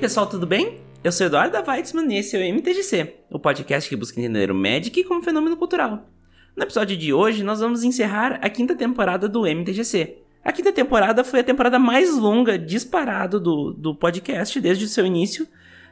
Pessoal, tudo bem? Eu sou Eduardo Weitzman e esse é o MTGC, o podcast que busca entender o Magic como fenômeno cultural. No episódio de hoje, nós vamos encerrar a quinta temporada do MTGC. A quinta temporada foi a temporada mais longa disparado do, do podcast desde o seu início,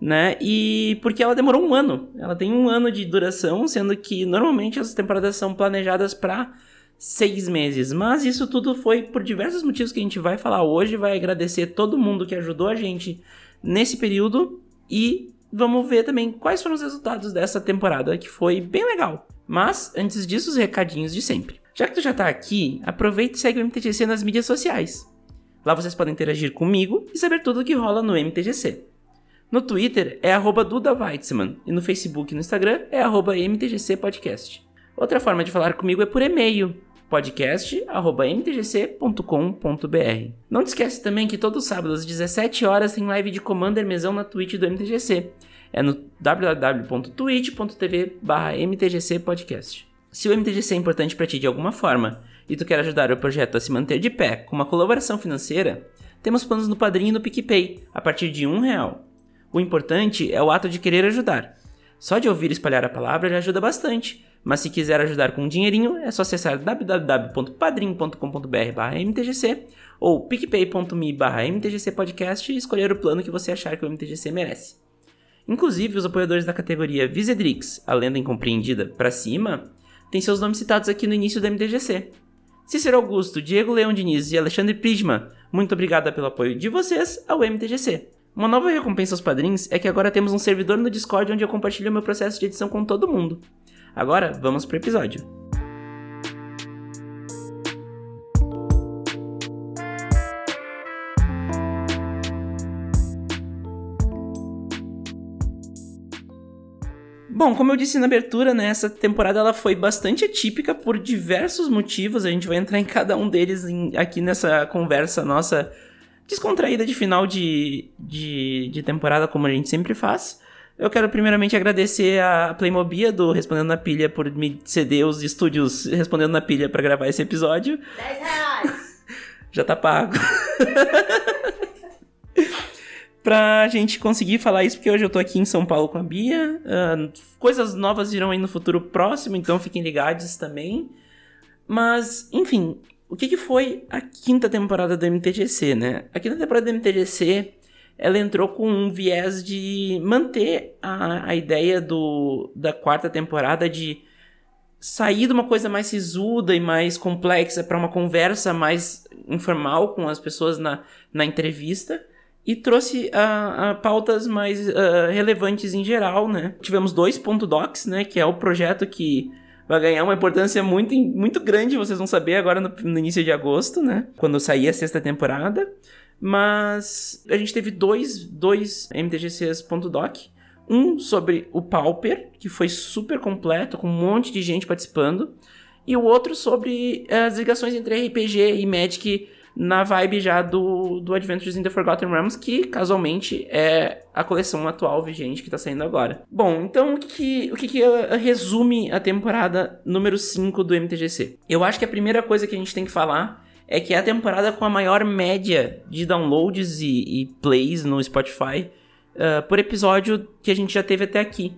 né? E porque ela demorou um ano. Ela tem um ano de duração, sendo que normalmente as temporadas são planejadas para seis meses. Mas isso tudo foi por diversos motivos que a gente vai falar hoje. Vai agradecer todo mundo que ajudou a gente nesse período e vamos ver também quais foram os resultados dessa temporada, que foi bem legal. Mas, antes disso, os recadinhos de sempre. Já que tu já tá aqui, aproveita e segue o MTGC nas mídias sociais. Lá vocês podem interagir comigo e saber tudo o que rola no MTGC. No Twitter é arroba Duda Weitzman e no Facebook e no Instagram é arroba MTGC Podcast. Outra forma de falar comigo é por e-mail podcast.mtgc.com.br. Não te esquece também que todo sábado às 17 horas tem live de Commander Mesão na Twitch do MTGC. É no www.twitch.tv mtgcpodcast. Se o MTGC é importante para ti de alguma forma e tu quer ajudar o projeto a se manter de pé com uma colaboração financeira, temos planos no Padrinho e no PicPay, a partir de um real. O importante é o ato de querer ajudar. Só de ouvir espalhar a palavra já ajuda bastante, mas se quiser ajudar com um dinheirinho, é só acessar www.padrim.com.br/mtgc ou picpay.me/mtgcpodcast e escolher o plano que você achar que o MTGC merece. Inclusive, os apoiadores da categoria Visedrix, a lenda incompreendida, para cima, têm seus nomes citados aqui no início do MTGC. Cícero Augusto, Diego Leão Diniz e Alexandre Prisma, muito obrigada pelo apoio de vocês ao MTGC. Uma nova recompensa aos padrinhos é que agora temos um servidor no Discord onde eu compartilho meu processo de edição com todo mundo. Agora, vamos pro episódio. Bom, como eu disse na abertura, né, essa temporada ela foi bastante atípica por diversos motivos. A gente vai entrar em cada um deles em, aqui nessa conversa nossa descontraída de final de, de, de temporada, como a gente sempre faz. Eu quero primeiramente agradecer a Playmobia do Respondendo na Pilha por me ceder os estúdios Respondendo na Pilha para gravar esse episódio. 10 reais! Já tá pago. pra gente conseguir falar isso, porque hoje eu tô aqui em São Paulo com a Bia. Uh, coisas novas virão aí no futuro próximo, então fiquem ligados também. Mas, enfim, o que, que foi a quinta temporada do MTGC, né? A quinta temporada do MTGC ela entrou com um viés de manter a, a ideia do, da quarta temporada de sair de uma coisa mais sisuda e mais complexa para uma conversa mais informal com as pessoas na, na entrevista e trouxe a, pautas mais uh, relevantes em geral, né? Tivemos dois ponto docs, né? Que é o projeto que vai ganhar uma importância muito, muito grande, vocês vão saber agora no, no início de agosto, né? Quando sair a sexta temporada. Mas a gente teve dois, dois MTGCs.doc. Um sobre o Pauper, que foi super completo, com um monte de gente participando. E o outro sobre as ligações entre RPG e Magic na vibe já do, do Adventures in the Forgotten Realms, que casualmente é a coleção atual vigente que está saindo agora. Bom, então o que, o que, que resume a temporada número 5 do MTGC? Eu acho que a primeira coisa que a gente tem que falar é que é a temporada com a maior média de downloads e, e plays no Spotify uh, por episódio que a gente já teve até aqui.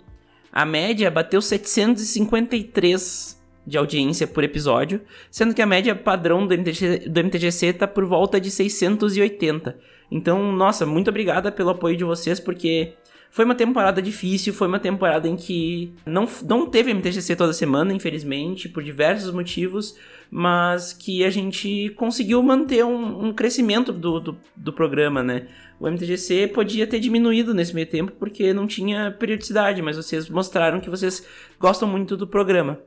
A média bateu 753 de audiência por episódio, sendo que a média padrão do, MTG, do MTGC está por volta de 680. Então, nossa, muito obrigada pelo apoio de vocês, porque foi uma temporada difícil, foi uma temporada em que não, não teve MTGC toda semana, infelizmente, por diversos motivos, mas que a gente conseguiu manter um, um crescimento do, do, do, programa, né? O MTGC podia ter diminuído nesse meio tempo porque não tinha periodicidade, mas vocês mostraram que vocês gostam muito do programa.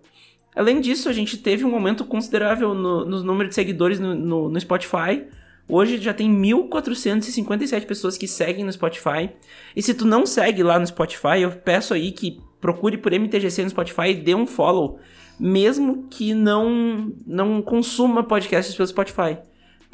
Além disso, a gente teve um aumento considerável no, nos números de seguidores no, no, no Spotify. Hoje já tem 1.457 pessoas que seguem no Spotify. E se tu não segue lá no Spotify, eu peço aí que procure por MTGC no Spotify e dê um follow, mesmo que não não consuma podcasts pelo Spotify.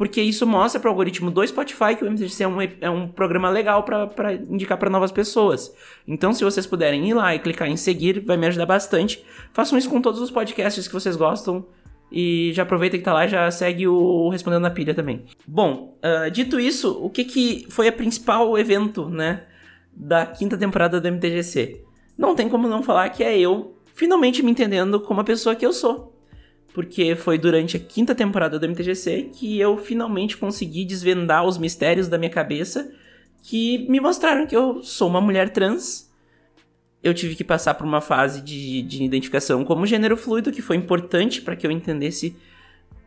Porque isso mostra para o algoritmo do Spotify que o MTGC é um, é um programa legal para indicar para novas pessoas. Então, se vocês puderem ir lá e clicar em seguir, vai me ajudar bastante. Façam isso com todos os podcasts que vocês gostam E já aproveita que tá lá já segue o Respondendo na Pilha também. Bom, uh, dito isso, o que, que foi o principal evento, né? Da quinta temporada do MTGC? Não tem como não falar que é eu finalmente me entendendo como a pessoa que eu sou. Porque foi durante a quinta temporada do MTGC que eu finalmente consegui desvendar os mistérios da minha cabeça que me mostraram que eu sou uma mulher trans eu tive que passar por uma fase de, de identificação como gênero fluido, que foi importante para que eu entendesse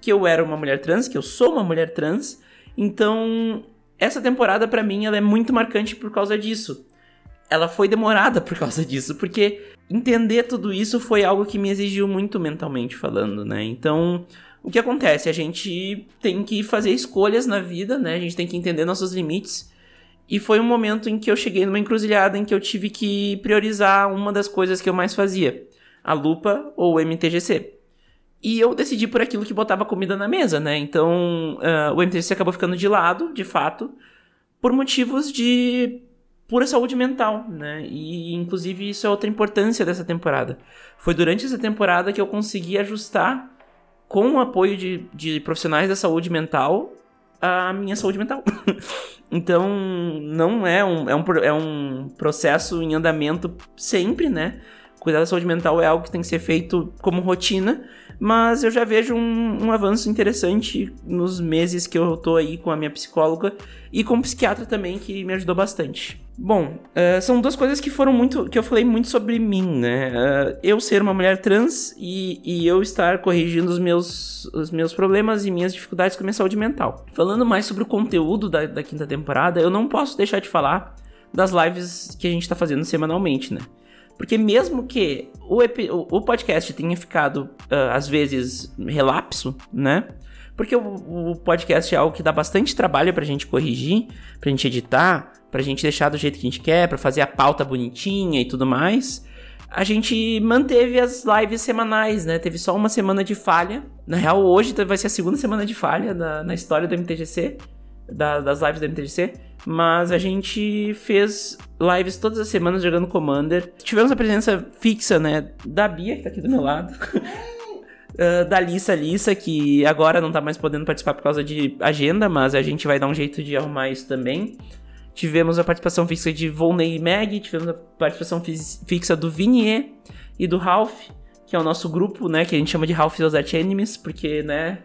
que eu era uma mulher trans, que eu sou uma mulher trans. Então, essa temporada para mim ela é muito marcante por causa disso. Ela foi demorada por causa disso, porque entender tudo isso foi algo que me exigiu muito mentalmente falando, né? Então, o que acontece? A gente tem que fazer escolhas na vida, né? A gente tem que entender nossos limites. E foi um momento em que eu cheguei numa encruzilhada em que eu tive que priorizar uma das coisas que eu mais fazia: a lupa ou o MTGC. E eu decidi por aquilo que botava comida na mesa, né? Então uh, o MTGC acabou ficando de lado, de fato, por motivos de pura saúde mental, né? E inclusive isso é outra importância dessa temporada. Foi durante essa temporada que eu consegui ajustar com o apoio de, de profissionais da saúde mental a minha saúde mental. então, não é um, é, um, é um processo em andamento sempre, né? Cuidar da saúde mental é algo que tem que ser feito como rotina, mas eu já vejo um, um, avanço interessante nos meses que eu tô aí com a minha psicóloga e com o psiquiatra também, que me ajudou bastante. Bom, uh, são duas coisas que foram muito. que eu falei muito sobre mim, né? Uh, eu ser uma mulher trans e, e eu estar corrigindo os meus, os meus problemas e minhas dificuldades com a minha saúde mental. Falando mais sobre o conteúdo da, da quinta temporada, eu não posso deixar de falar das lives que a gente tá fazendo semanalmente, né? Porque mesmo que o, o podcast tenha ficado, uh, às vezes, relapso, né? Porque o, o, podcast é algo que dá bastante trabalho pra gente corrigir, pra gente editar, pra gente deixar do jeito que a gente quer, pra fazer a pauta bonitinha e tudo mais. A gente manteve as lives semanais, né? Teve só uma semana de falha. Na real, hoje vai ser a segunda semana de falha na, na história do MTGC, da, das lives do MTGC. Mas a gente fez lives todas as semanas jogando Commander. Tivemos a presença fixa, né? Da Bia, que tá aqui do meu lado. Uh, da Lissa Lissa, que agora não tá mais podendo participar por causa de agenda, mas a gente vai dar um jeito de arrumar isso também. Tivemos a participação fixa de Volney e Meg, tivemos a participação fixa do Vinier e do Ralph, que é o nosso grupo, né, que a gente chama de Ralph e os Enemies, porque, né,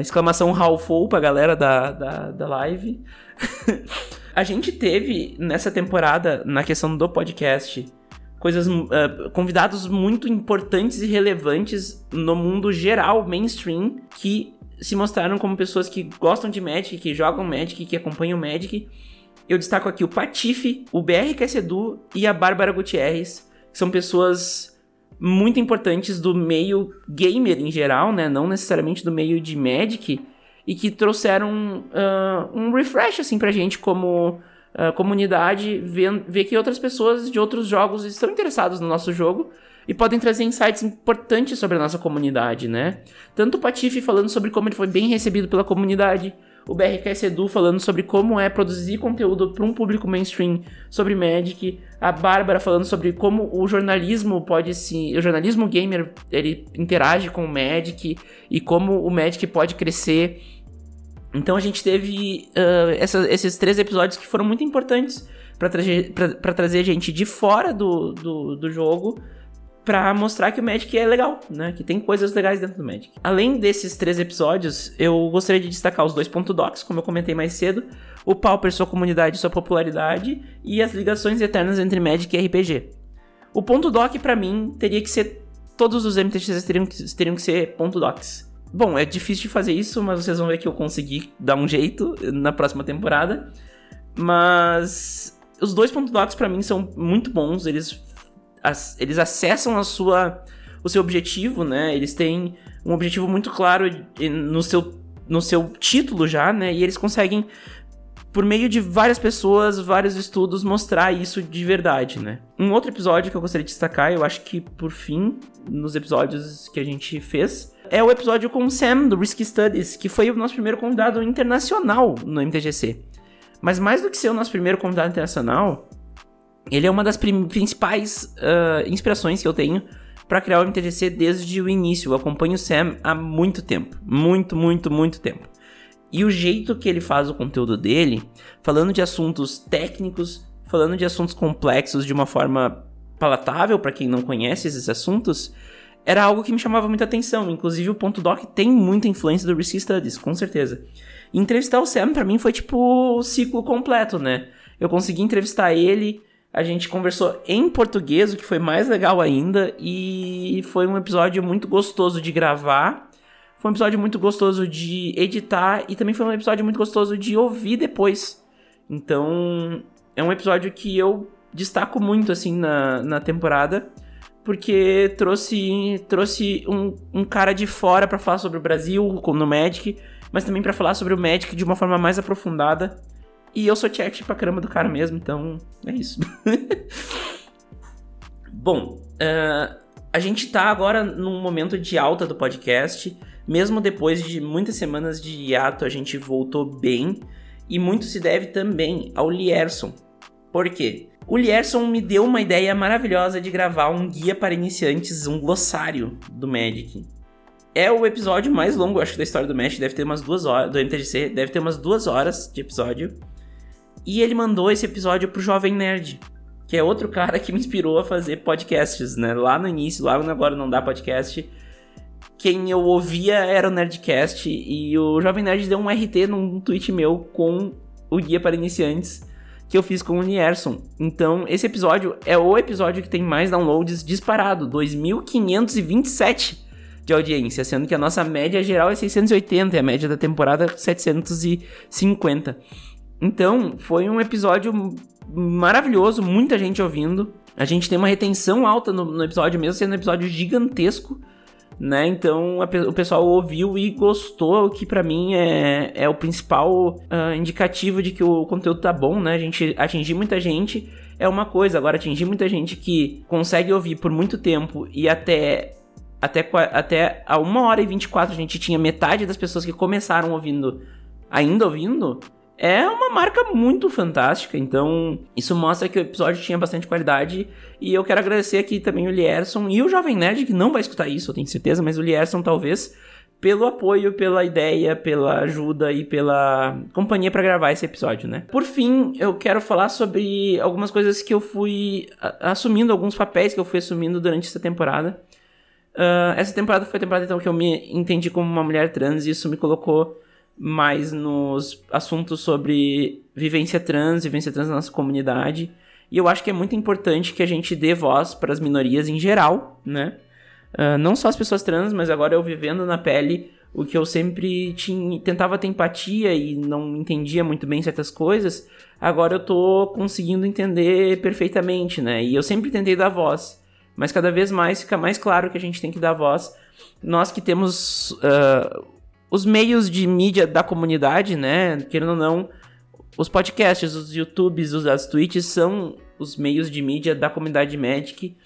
exclamação Ralphou pra galera da, da, da live. a gente teve nessa temporada, na questão do podcast, coisas uh, convidados muito importantes e relevantes no mundo geral, mainstream, que se mostraram como pessoas que gostam de Magic, que jogam Magic, que acompanham Magic. Eu destaco aqui o Patife, o BR Edu e a Bárbara Gutierrez, que são pessoas muito importantes do meio gamer em geral, né? Não necessariamente do meio de Magic, e que trouxeram uh, um refresh assim pra gente como uh, comunidade, ver, ver que outras pessoas de outros jogos estão interessadas no nosso jogo e podem trazer insights importantes sobre a nossa comunidade, né? Tanto o Patife falando sobre como ele foi bem recebido pela comunidade, o BRKS Edu falando sobre como é produzir conteúdo para um público mainstream sobre Magic, a Bárbara falando sobre como o jornalismo pode se, o jornalismo gamer, ele interage com o Magic e como o Magic pode crescer. Então a gente teve uh, essa, esses três episódios que foram muito importantes para trazer, trazer gente de fora do, do, do jogo para mostrar que o Magic é legal, né? Que tem coisas legais dentro do Magic. Além desses três episódios, eu gostaria de destacar os dois ponto docs, como eu comentei mais cedo, o Pauper, sua comunidade sua popularidade, e as ligações eternas entre Magic e RPG. O ponto doc, para mim, teria que ser. Todos os MTGs teriam que, teriam que ser ponto docs. Bom, é difícil de fazer isso, mas vocês vão ver que eu consegui dar um jeito na próxima temporada. Mas os dois ponto docs para mim são muito bons, eles eles acessam a sua, o seu objetivo, né? Eles têm um objetivo muito claro no seu, no seu título já, né? E eles conseguem, por meio de várias pessoas, vários estudos, mostrar isso de verdade, né? Um outro episódio que eu gostaria de destacar, eu acho que por fim, nos episódios que a gente fez, é o episódio com o Sam, do Risky Studies, que foi o nosso primeiro convidado internacional no MTGC. Mas mais do que ser o nosso primeiro convidado internacional, ele é uma das principais uh, inspirações que eu tenho para criar o MTGC desde o início. Eu acompanho o Sam há muito tempo. Muito, muito, muito tempo. E o jeito que ele faz o conteúdo dele, falando de assuntos técnicos, falando de assuntos complexos de uma forma palatável para quem não conhece esses assuntos, era algo que me chamava muita atenção. Inclusive, o ponto doc tem muita influência do Risky Studies, com certeza. E entrevistar o Sam para mim foi tipo o ciclo completo, né? Eu consegui entrevistar ele, a gente conversou em português, o que foi mais legal ainda, e foi um episódio muito gostoso de gravar. Foi um episódio muito gostoso de editar e também foi um episódio muito gostoso de ouvir depois. Então, é um episódio que eu destaco muito assim na, na temporada, porque trouxe trouxe um, um cara de fora para falar sobre o Brasil no Magic, mas também para falar sobre o Magic de uma forma mais aprofundada. E eu sou check pra caramba do cara mesmo, então é isso. Bom, uh, a gente tá agora num momento de alta do podcast. Mesmo depois de muitas semanas de hiato, a gente voltou bem. E muito se deve também ao Lierson. Por quê? O Lierson me deu uma ideia maravilhosa de gravar um guia para iniciantes, um glossário do Magic. É o episódio mais longo, acho da história do Magic, deve ter umas duas horas, do MTGC, deve ter umas duas horas de episódio. E ele mandou esse episódio pro Jovem Nerd, que é outro cara que me inspirou a fazer podcasts, né? Lá no início, lá no Agora Não Dá Podcast, quem eu ouvia era o Nerdcast e o Jovem Nerd deu um RT num tweet meu com o guia para iniciantes que eu fiz com o Nierson. Então, esse episódio é o episódio que tem mais downloads disparado, 2527 de audiência, sendo que a nossa média geral é 680 e a média da temporada 750. Então, foi um episódio maravilhoso, muita gente ouvindo. A gente tem uma retenção alta no, no episódio, mesmo sendo um episódio gigantesco. Né? Então a, o pessoal ouviu e gostou, o que para mim é, é o principal uh, indicativo de que o conteúdo tá bom, né? A gente atingir muita gente é uma coisa, agora atingir muita gente que consegue ouvir por muito tempo e até até, até a 1 hora e 24 a gente tinha metade das pessoas que começaram ouvindo ainda ouvindo, é uma marca muito fantástica. Então, isso mostra que o episódio tinha bastante qualidade. E eu quero agradecer aqui também o Lierson e o Jovem Nerd, que não vai escutar isso, eu tenho certeza, mas o Lierson talvez, pelo apoio, pela ideia, pela ajuda e pela companhia para gravar esse episódio, né? Por fim, eu quero falar sobre algumas coisas que eu fui assumindo, alguns papéis que eu fui assumindo durante essa temporada. Uh, essa temporada foi a temporada então que eu me entendi como uma mulher trans e isso me colocou mais nos assuntos sobre vivência trans, vivência trans na nossa comunidade. E eu acho que é muito importante que a gente dê voz para as minorias em geral, né? Uh, não só as pessoas trans, mas agora eu vivendo na pele o que eu sempre tinha, tentava ter empatia e não entendia muito bem certas coisas, agora eu tô conseguindo entender perfeitamente, né? E eu sempre tentei dar voz, mas cada vez mais fica mais claro que a gente tem que dar voz. Nós que temos uh, os meios de mídia da comunidade, né? Querendo ou não, os podcasts, os YouTubes, os, as Twitches são os meios de mídia da comunidade Magic.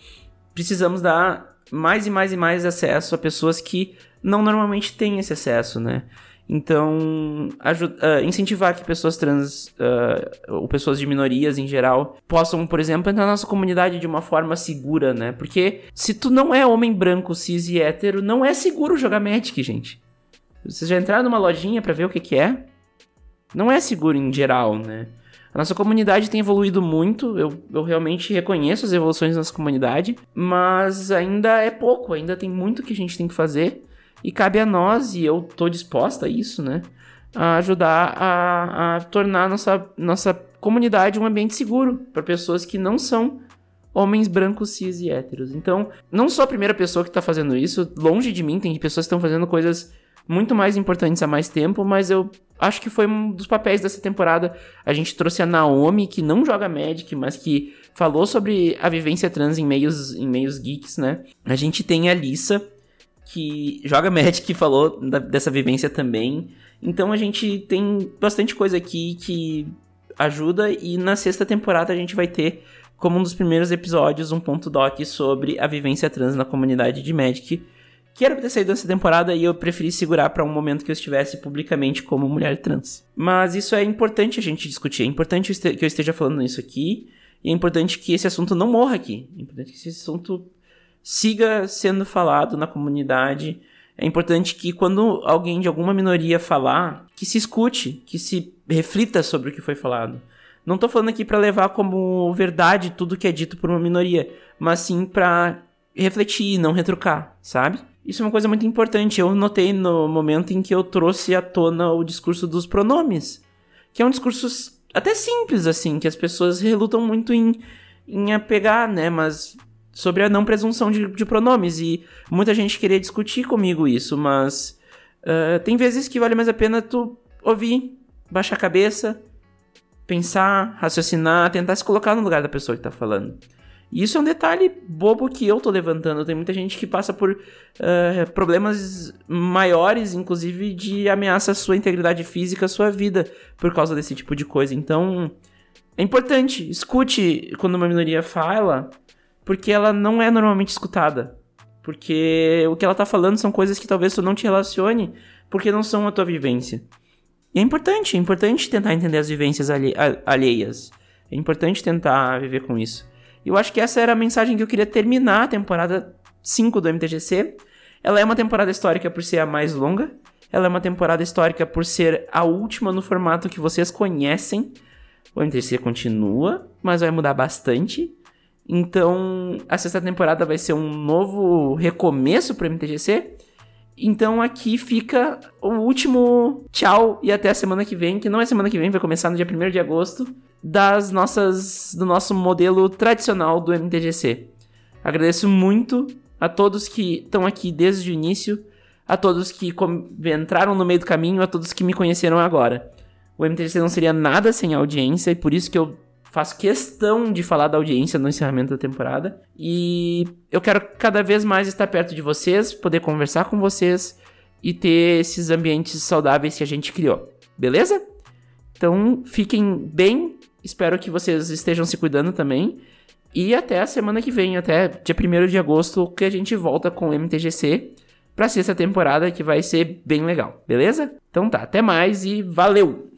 Precisamos dar mais e mais e mais acesso a pessoas que não normalmente têm esse acesso, né? Então, uh, incentivar que pessoas trans uh, ou pessoas de minorias em geral possam, por exemplo, entrar na nossa comunidade de uma forma segura, né? Porque se tu não é homem branco, cis e hétero, não é seguro jogar Magic, gente. Vocês já entraram numa lojinha para ver o que, que é? Não é seguro em geral, né? A nossa comunidade tem evoluído muito, eu, eu realmente reconheço as evoluções da nossa comunidade, mas ainda é pouco, ainda tem muito que a gente tem que fazer e cabe a nós, e eu tô disposta a isso, né? A ajudar a, a tornar a nossa, nossa comunidade um ambiente seguro para pessoas que não são homens brancos, cis e héteros. Então, não sou a primeira pessoa que tá fazendo isso, longe de mim, tem pessoas que estão fazendo coisas muito mais importantes há mais tempo, mas eu acho que foi um dos papéis dessa temporada. A gente trouxe a Naomi, que não joga Magic, mas que falou sobre a vivência trans em meios, em meios geeks, né? A gente tem a Lisa, que joga Magic e falou da, dessa vivência também. Então a gente tem bastante coisa aqui que ajuda e na sexta temporada a gente vai ter como um dos primeiros episódios um ponto doc sobre a vivência trans na comunidade de Magic que era pra ter saído nessa temporada e eu preferi segurar para um momento que eu estivesse publicamente como mulher trans. Mas isso é importante a gente discutir, é importante que eu esteja falando isso aqui, e é importante que esse assunto não morra aqui. É importante que esse assunto siga sendo falado na comunidade. É importante que quando alguém de alguma minoria falar, que se escute, que se reflita sobre o que foi falado. Não tô falando aqui para levar como verdade tudo que é dito por uma minoria, mas sim para refletir, não retrucar, sabe? Isso é uma coisa muito importante. Eu notei no momento em que eu trouxe à tona o discurso dos pronomes, que é um discurso até simples, assim, que as pessoas relutam muito em, em apegar, né? Mas sobre a não presunção de, de pronomes. E muita gente queria discutir comigo isso, mas uh, tem vezes que vale mais a pena tu ouvir, baixar a cabeça, pensar, raciocinar, tentar se colocar no lugar da pessoa que tá falando. E isso é um detalhe bobo que eu tô levantando. Tem muita gente que passa por uh, problemas maiores, inclusive de ameaça à sua integridade física, à sua vida, por causa desse tipo de coisa. Então, é importante, escute quando uma minoria fala, porque ela não é normalmente escutada. Porque o que ela tá falando são coisas que talvez tu não te relacione, porque não são a tua vivência. E é importante, é importante tentar entender as vivências alhe alheias. É importante tentar viver com isso. Eu acho que essa era a mensagem que eu queria terminar a temporada 5 do MTGC. Ela é uma temporada histórica por ser a mais longa. Ela é uma temporada histórica por ser a última no formato que vocês conhecem. O MTGC continua, mas vai mudar bastante. Então, a sexta temporada vai ser um novo recomeço para o MTGC. Então aqui fica o último tchau e até a semana que vem, que não é semana que vem, vai começar no dia 1 de agosto das nossas do nosso modelo tradicional do MTGC. Agradeço muito a todos que estão aqui desde o início, a todos que entraram no meio do caminho, a todos que me conheceram agora. O MTGC não seria nada sem audiência e por isso que eu faço questão de falar da audiência no encerramento da temporada. E eu quero cada vez mais estar perto de vocês, poder conversar com vocês e ter esses ambientes saudáveis que a gente criou. Beleza? Então fiquem bem, Espero que vocês estejam se cuidando também. E até a semana que vem, até dia 1 de agosto, que a gente volta com o MTGC pra sexta temporada, que vai ser bem legal, beleza? Então tá, até mais e valeu!